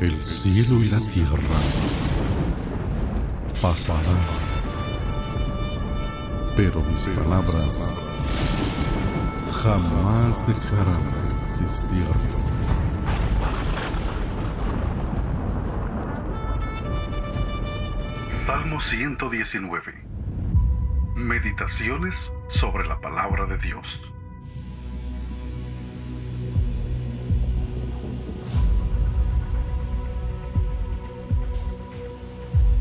El cielo y la tierra pasarán, pero mis palabras jamás dejarán de existir. Salmo 119. Meditaciones sobre la palabra de Dios.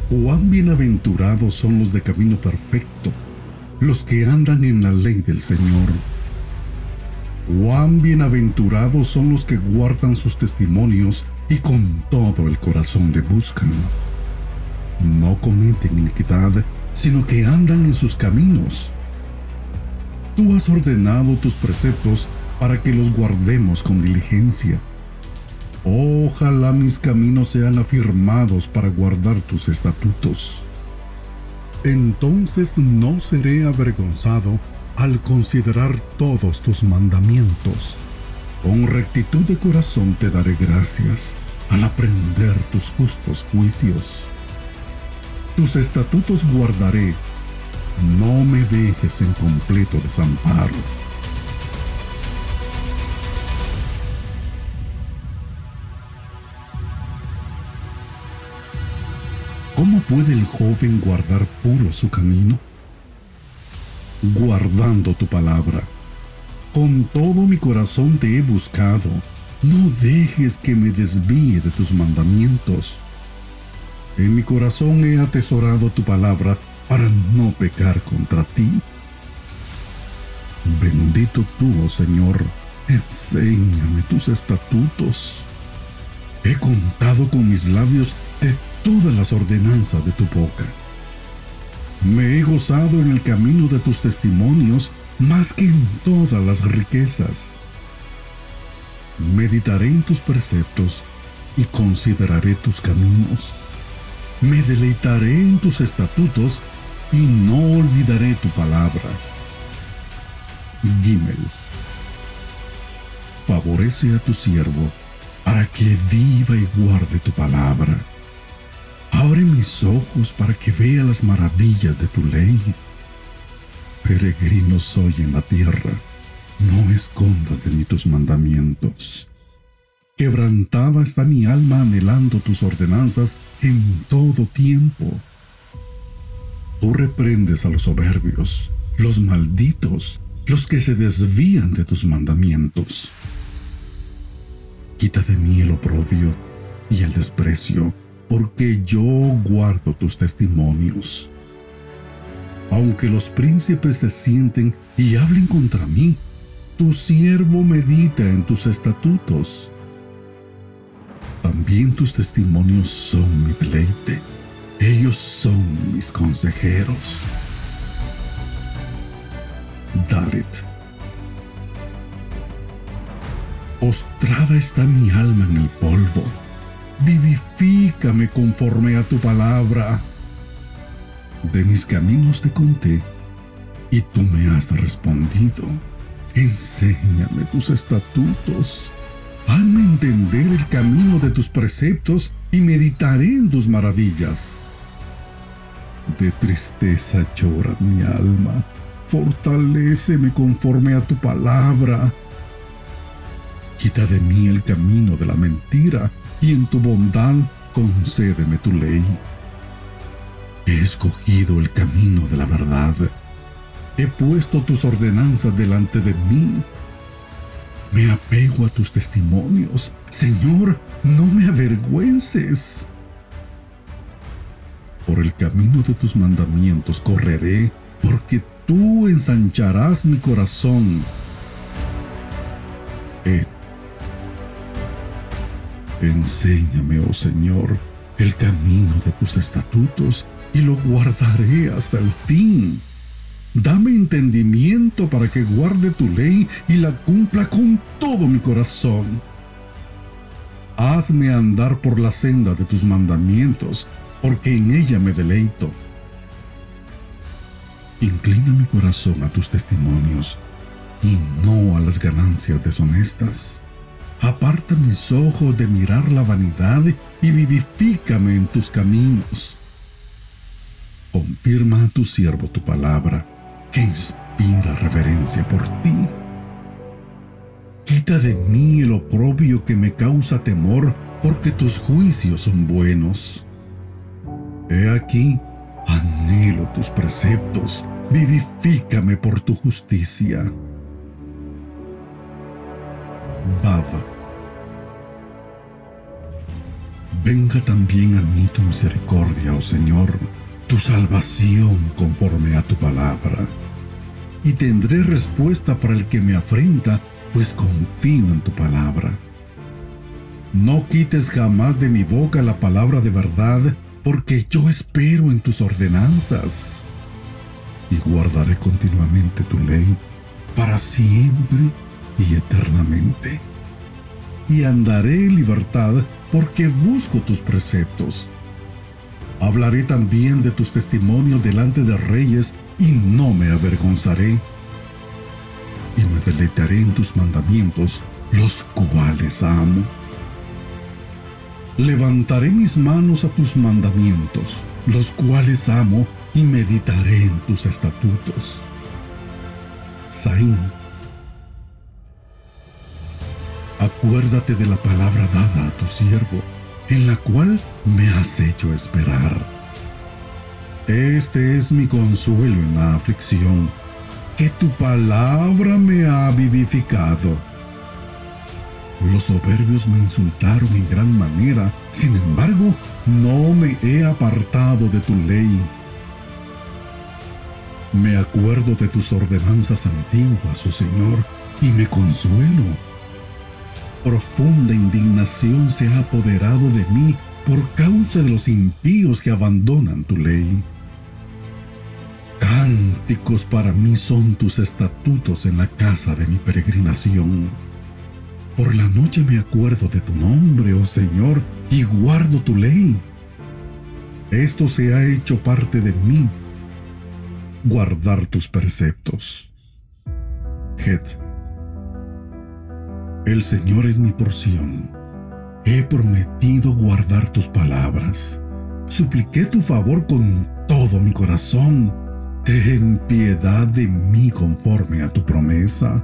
Cuán bienaventurados son los de camino perfecto, los que andan en la ley del Señor. Cuán bienaventurados son los que guardan sus testimonios y con todo el corazón le buscan. No cometen iniquidad, sino que andan en sus caminos. Tú has ordenado tus preceptos para que los guardemos con diligencia. Ojalá mis caminos sean afirmados para guardar tus estatutos. Entonces no seré avergonzado al considerar todos tus mandamientos. Con rectitud de corazón te daré gracias al aprender tus justos juicios. Tus estatutos guardaré, no me dejes en completo desamparo. ¿Cómo puede el joven guardar puro su camino? Guardando tu palabra. Con todo mi corazón te he buscado. No dejes que me desvíe de tus mandamientos. En mi corazón he atesorado tu palabra para no pecar contra ti. Bendito tú, oh Señor, enséñame tus estatutos. He contado con mis labios todas las ordenanzas de tu boca. Me he gozado en el camino de tus testimonios más que en todas las riquezas. Meditaré en tus preceptos y consideraré tus caminos. Me deleitaré en tus estatutos y no olvidaré tu palabra. Gimel. Favorece a tu siervo para que viva y guarde tu palabra. Abre mis ojos para que vea las maravillas de tu ley. Peregrino soy en la tierra, no escondas de mí tus mandamientos. Quebrantada está mi alma anhelando tus ordenanzas en todo tiempo. Tú reprendes a los soberbios, los malditos, los que se desvían de tus mandamientos. Quita de mí el oprobio y el desprecio porque yo guardo tus testimonios. Aunque los príncipes se sienten y hablen contra mí, tu siervo medita en tus estatutos. También tus testimonios son mi deleite. Ellos son mis consejeros. Dalet. Postrada está mi alma en el polvo vivifícame conforme a tu palabra. De mis caminos te conté y tú me has respondido. Enséñame tus estatutos. Hazme entender el camino de tus preceptos y meditaré en tus maravillas. De tristeza llora mi alma. Fortaléceme conforme a tu palabra. Quita de mí el camino de la mentira y en tu bondad concédeme tu ley. He escogido el camino de la verdad. He puesto tus ordenanzas delante de mí. Me apego a tus testimonios. Señor, no me avergüences. Por el camino de tus mandamientos correré, porque tú ensancharás mi corazón. Enséñame, oh Señor, el camino de tus estatutos y lo guardaré hasta el fin. Dame entendimiento para que guarde tu ley y la cumpla con todo mi corazón. Hazme andar por la senda de tus mandamientos, porque en ella me deleito. Inclina mi corazón a tus testimonios y no a las ganancias deshonestas. Aparta mis ojos de mirar la vanidad y vivifícame en tus caminos. Confirma a tu siervo tu palabra, que inspira reverencia por ti. Quita de mí el oprobio que me causa temor, porque tus juicios son buenos. He aquí, anhelo tus preceptos, vivifícame por tu justicia. Venga también a mí tu misericordia, oh Señor, tu salvación conforme a tu palabra. Y tendré respuesta para el que me afrenta, pues confío en tu palabra. No quites jamás de mi boca la palabra de verdad, porque yo espero en tus ordenanzas. Y guardaré continuamente tu ley para siempre y eternamente. Y andaré en libertad porque busco tus preceptos. Hablaré también de tus testimonios delante de reyes y no me avergonzaré. Y me deleitaré en tus mandamientos, los cuales amo. Levantaré mis manos a tus mandamientos, los cuales amo, y meditaré en tus estatutos. Saín acuérdate de la palabra dada a tu siervo, en la cual me has hecho esperar. Este es mi consuelo en la aflicción, que tu palabra me ha vivificado. Los soberbios me insultaron en gran manera, sin embargo, no me he apartado de tu ley. Me acuerdo de tus ordenanzas antiguas, oh Señor, y me consuelo Profunda indignación se ha apoderado de mí por causa de los impíos que abandonan tu ley. Cánticos para mí son tus estatutos en la casa de mi peregrinación. Por la noche me acuerdo de tu nombre, oh Señor, y guardo tu ley. Esto se ha hecho parte de mí, guardar tus preceptos. Het el Señor es mi porción. He prometido guardar tus palabras. Supliqué tu favor con todo mi corazón. Ten piedad de mí conforme a tu promesa.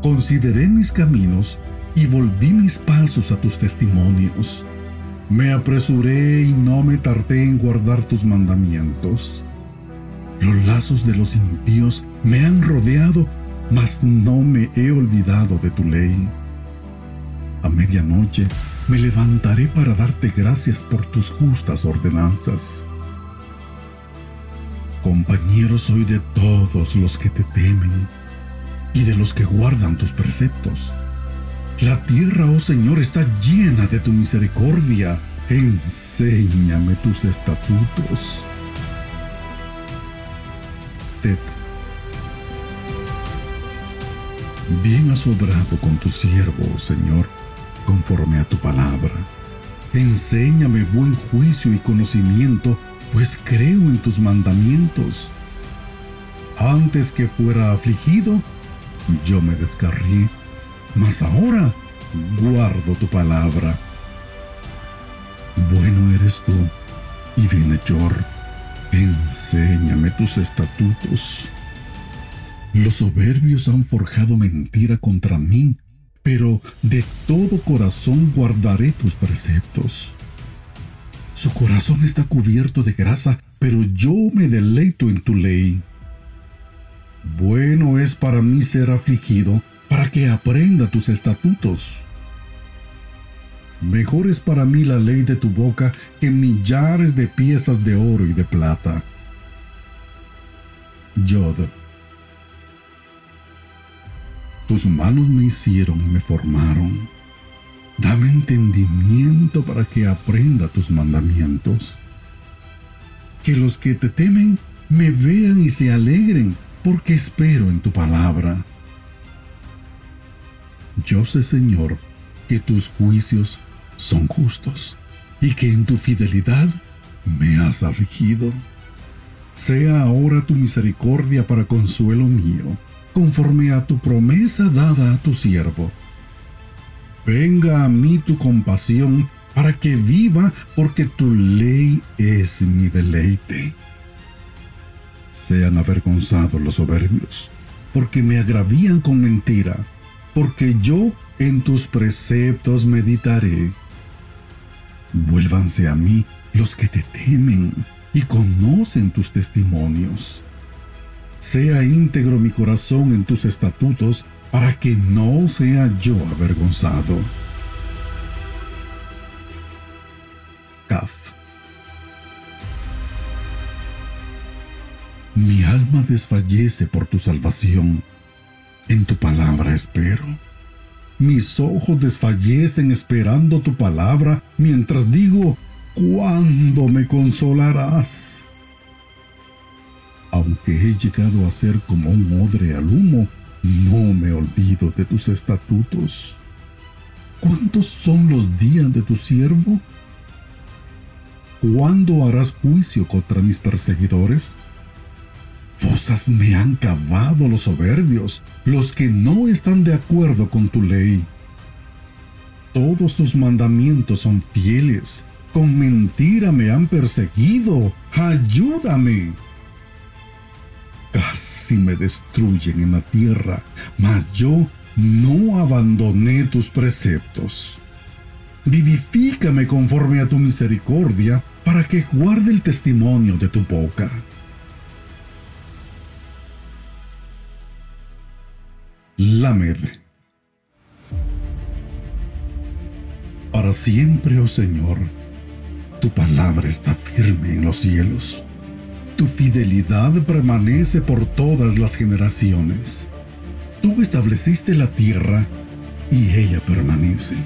Consideré mis caminos y volví mis pasos a tus testimonios. Me apresuré y no me tardé en guardar tus mandamientos. Los lazos de los impíos me han rodeado mas no me he olvidado de tu ley. A medianoche me levantaré para darte gracias por tus justas ordenanzas. Compañero soy de todos los que te temen y de los que guardan tus preceptos. La tierra, oh Señor, está llena de tu misericordia. Enséñame tus estatutos. Bien has obrado con tu siervo, Señor, conforme a tu palabra. Enséñame buen juicio y conocimiento, pues creo en tus mandamientos. Antes que fuera afligido, yo me descarrié, mas ahora guardo tu palabra. Bueno eres tú y bienhechor. Enséñame tus estatutos. Los soberbios han forjado mentira contra mí, pero de todo corazón guardaré tus preceptos. Su corazón está cubierto de grasa, pero yo me deleito en tu ley. Bueno es para mí ser afligido, para que aprenda tus estatutos. Mejor es para mí la ley de tu boca que millares de piezas de oro y de plata. Yod tus manos me hicieron y me formaron. Dame entendimiento para que aprenda tus mandamientos. Que los que te temen me vean y se alegren, porque espero en tu palabra. Yo sé, Señor, que tus juicios son justos y que en tu fidelidad me has afligido. Sea ahora tu misericordia para consuelo mío conforme a tu promesa dada a tu siervo. Venga a mí tu compasión para que viva porque tu ley es mi deleite. Sean avergonzados los soberbios, porque me agravían con mentira, porque yo en tus preceptos meditaré. Vuélvanse a mí los que te temen y conocen tus testimonios. Sea íntegro mi corazón en tus estatutos para que no sea yo avergonzado. Mi alma desfallece por tu salvación. En tu palabra espero. Mis ojos desfallecen esperando tu palabra mientras digo, ¿cuándo me consolarás? Aunque he llegado a ser como un odre al humo, no me olvido de tus estatutos. ¿Cuántos son los días de tu siervo? ¿Cuándo harás juicio contra mis perseguidores? Fosas me han cavado los soberbios, los que no están de acuerdo con tu ley. Todos tus mandamientos son fieles, con mentira me han perseguido. Ayúdame. Casi me destruyen en la tierra, mas yo no abandoné tus preceptos. Vivifícame conforme a tu misericordia, para que guarde el testimonio de tu boca. Lamed. Para siempre, oh Señor, tu palabra está firme en los cielos tu fidelidad permanece por todas las generaciones. Tú estableciste la tierra y ella permanece.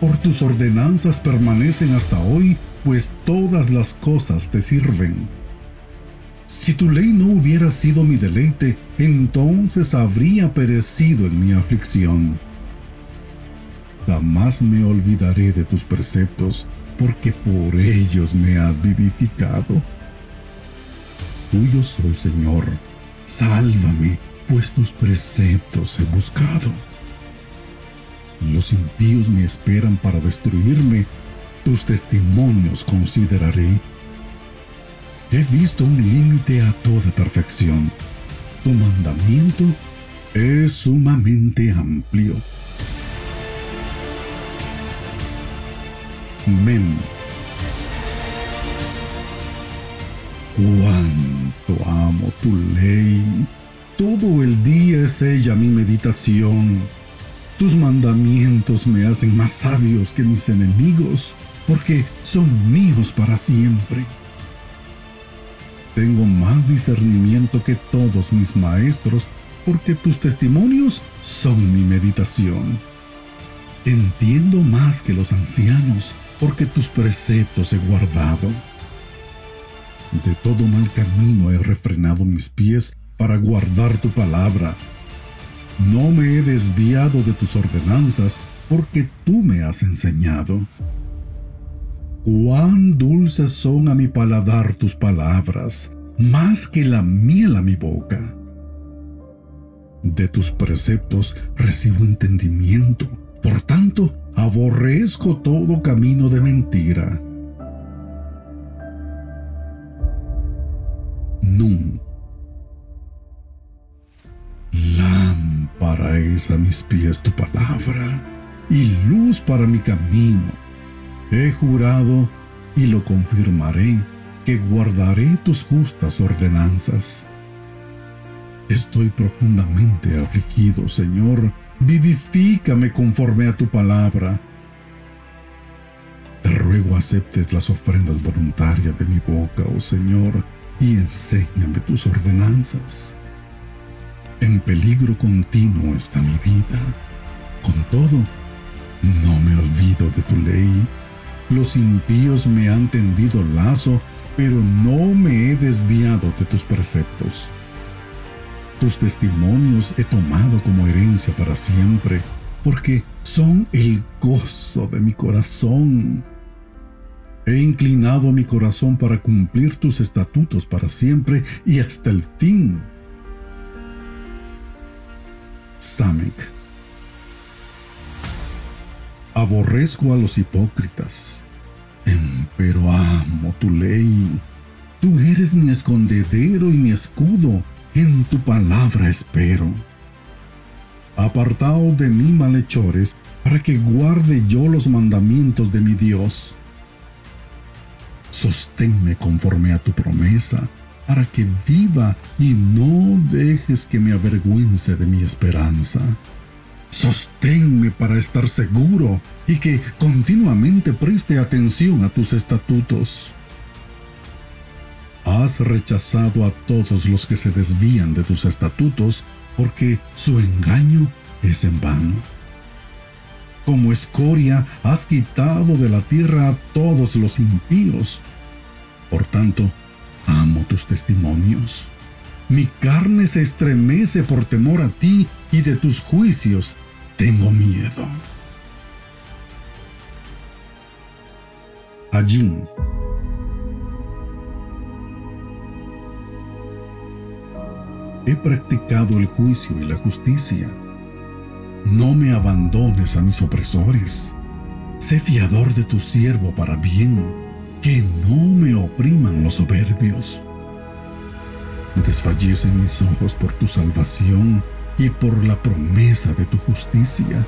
Por tus ordenanzas permanecen hasta hoy, pues todas las cosas te sirven. Si tu ley no hubiera sido mi deleite, entonces habría perecido en mi aflicción. Jamás me olvidaré de tus preceptos, porque por ellos me has vivificado tuyo soy, Señor. Sálvame, pues tus preceptos he buscado. Los impíos me esperan para destruirme, tus testimonios consideraré. He visto un límite a toda perfección. Tu mandamiento es sumamente amplio. Men Cuánto amo tu ley. Todo el día es ella mi meditación. Tus mandamientos me hacen más sabios que mis enemigos, porque son míos para siempre. Tengo más discernimiento que todos mis maestros, porque tus testimonios son mi meditación. Entiendo más que los ancianos, porque tus preceptos he guardado. De todo mal camino he refrenado mis pies para guardar tu palabra. No me he desviado de tus ordenanzas porque tú me has enseñado. Cuán dulces son a mi paladar tus palabras, más que la miel a mi boca. De tus preceptos recibo entendimiento, por tanto aborrezco todo camino de mentira. Lámpara es a mis pies tu palabra y luz para mi camino. He jurado y lo confirmaré que guardaré tus justas ordenanzas. Estoy profundamente afligido, Señor. Vivifícame conforme a tu palabra. Te ruego aceptes las ofrendas voluntarias de mi boca, oh Señor y enséñame tus ordenanzas. En peligro continuo está mi vida. Con todo, no me olvido de tu ley. Los impíos me han tendido lazo, pero no me he desviado de tus preceptos. Tus testimonios he tomado como herencia para siempre, porque son el gozo de mi corazón. He inclinado mi corazón para cumplir tus estatutos para siempre y hasta el fin. Samek. Aborrezco a los hipócritas, pero amo tu ley. Tú eres mi escondedero y mi escudo, en tu palabra espero. Apartado de mí malhechores, para que guarde yo los mandamientos de mi Dios. Sosténme conforme a tu promesa, para que viva y no dejes que me avergüence de mi esperanza. Sosténme para estar seguro y que continuamente preste atención a tus estatutos. Has rechazado a todos los que se desvían de tus estatutos porque su engaño es en vano. Como escoria has quitado de la tierra a todos los impíos. Por tanto, amo tus testimonios. Mi carne se estremece por temor a ti y de tus juicios tengo miedo. Allí. He practicado el juicio y la justicia. No me abandones a mis opresores. Sé fiador de tu siervo para bien, que no me opriman los soberbios. Desfallecen mis ojos por tu salvación y por la promesa de tu justicia.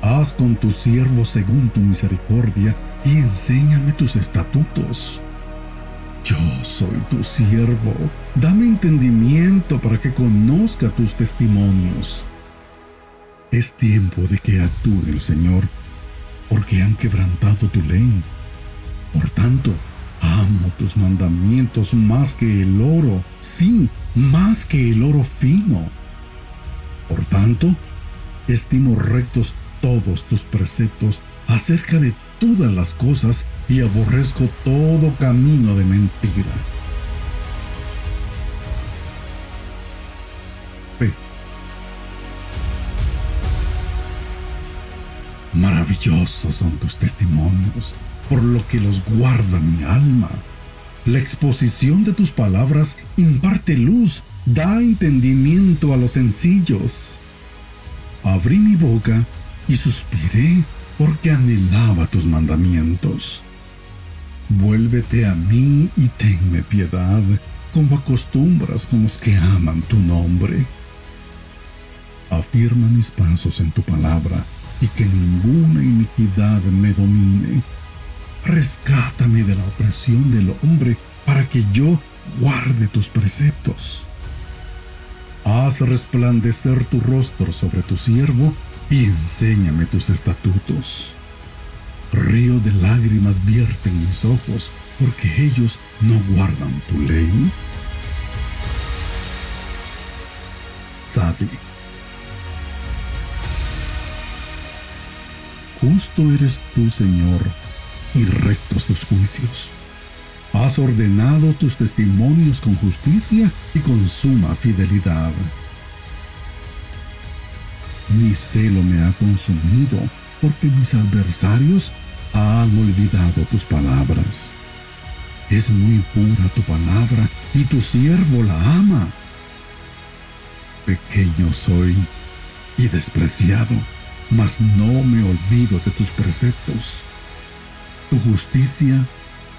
Haz con tu siervo según tu misericordia y enséñame tus estatutos. Yo soy tu siervo, dame entendimiento para que conozca tus testimonios. Es tiempo de que actúe el Señor, porque han quebrantado tu ley. Por tanto, amo tus mandamientos más que el oro, sí, más que el oro fino. Por tanto, estimo rectos todos tus preceptos acerca de todas las cosas y aborrezco todo camino de mentira. Maravillosos son tus testimonios, por lo que los guarda mi alma. La exposición de tus palabras imparte luz, da entendimiento a los sencillos. Abrí mi boca y suspiré porque anhelaba tus mandamientos. Vuélvete a mí y tenme piedad, como acostumbras con los que aman tu nombre. Afirma mis pasos en tu palabra y que ninguna iniquidad me domine rescátame de la opresión del hombre para que yo guarde tus preceptos. Haz resplandecer tu rostro sobre tu siervo y enséñame tus estatutos. Río de lágrimas vierten mis ojos porque ellos no guardan tu ley. Justo eres tú, Señor, y rectos tus juicios. Has ordenado tus testimonios con justicia y con suma fidelidad. Mi celo me ha consumido porque mis adversarios han olvidado tus palabras. Es muy pura tu palabra y tu siervo la ama. Pequeño soy y despreciado, mas no me olvido de tus preceptos. Tu justicia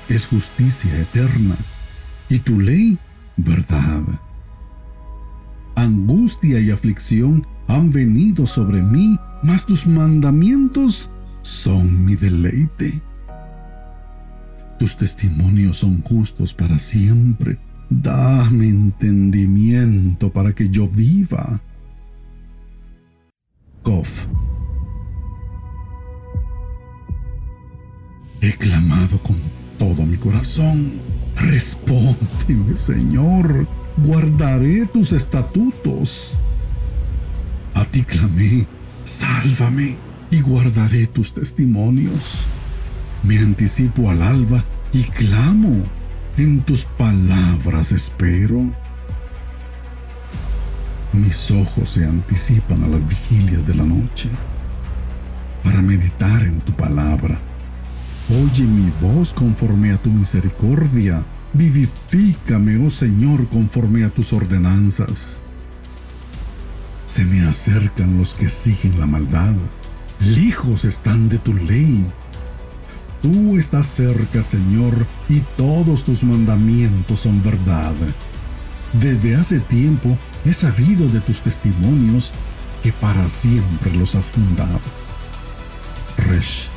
es justicia eterna y tu ley verdad. Angustia y aflicción han venido sobre mí, mas tus mandamientos son mi deleite. Tus testimonios son justos para siempre. Dame entendimiento para que yo viva. Kof He clamado con todo mi corazón. Respóndeme, Señor. Guardaré tus estatutos. A ti clamé, sálvame y guardaré tus testimonios. Me anticipo al alba y clamo. En tus palabras espero. Mis ojos se anticipan a las vigilias de la noche para meditar en tu palabra Oye mi voz conforme a tu misericordia. Vivifícame, oh Señor, conforme a tus ordenanzas. Se me acercan los que siguen la maldad, lejos están de tu ley. Tú estás cerca, Señor, y todos tus mandamientos son verdad. Desde hace tiempo he sabido de tus testimonios que para siempre los has fundado. Resh,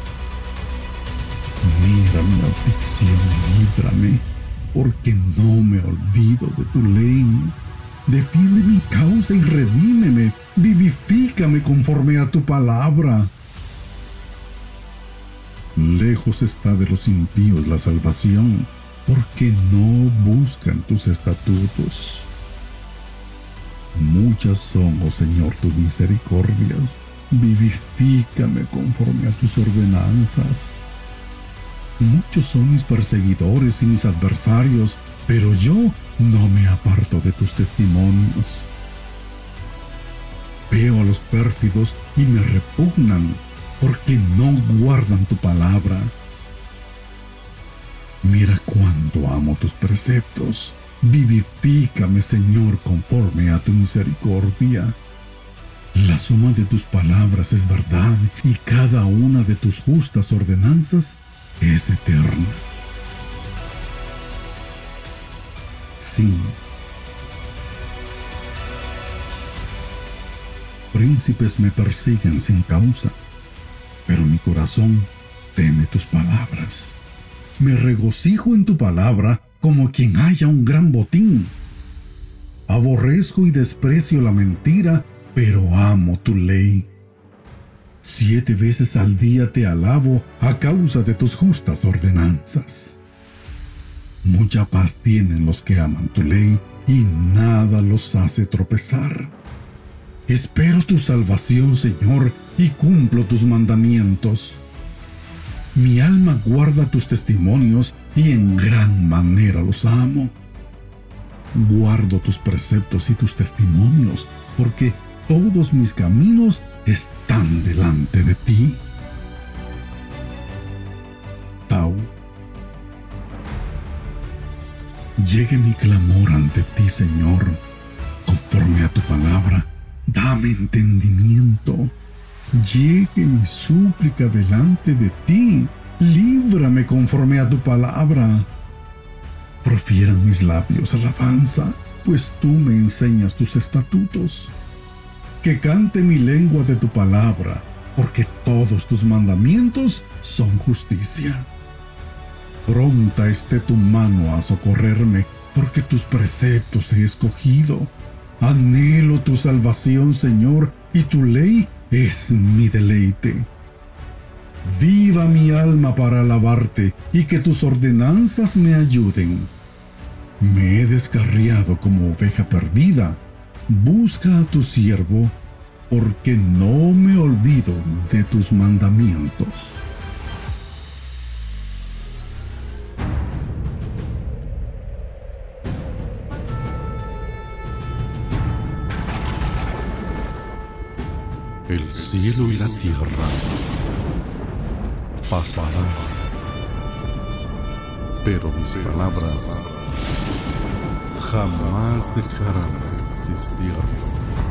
mira mi aflicción líbrame, porque no me olvido de tu ley. Defiende mi causa y redímeme, vivifícame conforme a tu palabra. Lejos está de los impíos la salvación, porque no buscan tus estatutos. Muchas son, oh Señor, tus misericordias. Vivifícame conforme a tus ordenanzas. Muchos son mis perseguidores y mis adversarios, pero yo no me aparto de tus testimonios. Veo a los pérfidos y me repugnan, porque no guardan tu palabra. Mira cuánto amo tus preceptos. Vivifícame, Señor, conforme a tu misericordia. La suma de tus palabras es verdad y cada una de tus justas ordenanzas es eterna. Sí. Príncipes me persiguen sin causa, pero mi corazón teme tus palabras. Me regocijo en tu palabra como quien haya un gran botín. Aborrezco y desprecio la mentira, pero amo tu ley. Siete veces al día te alabo a causa de tus justas ordenanzas. Mucha paz tienen los que aman tu ley y nada los hace tropezar. Espero tu salvación, Señor, y cumplo tus mandamientos. Mi alma guarda tus testimonios y en gran manera los amo. Guardo tus preceptos y tus testimonios, porque todos mis caminos están delante de ti. Tau. Llegue mi clamor ante ti, Señor, conforme a tu palabra. Dame entendimiento llegue mi súplica delante de ti. Líbrame conforme a tu palabra. Profieran mis labios alabanza, pues tú me enseñas tus estatutos. Que cante mi lengua de tu palabra, porque todos tus mandamientos son justicia. Pronta esté tu mano a socorrerme, porque tus preceptos he escogido. Anhelo tu salvación, Señor, y tu ley es mi deleite. Viva mi alma para alabarte y que tus ordenanzas me ayuden. Me he descarriado como oveja perdida. Busca a tu siervo, porque no me olvido de tus mandamientos. El cielo y la tierra pasarán, pero mis palabras jamás dejarán de existir.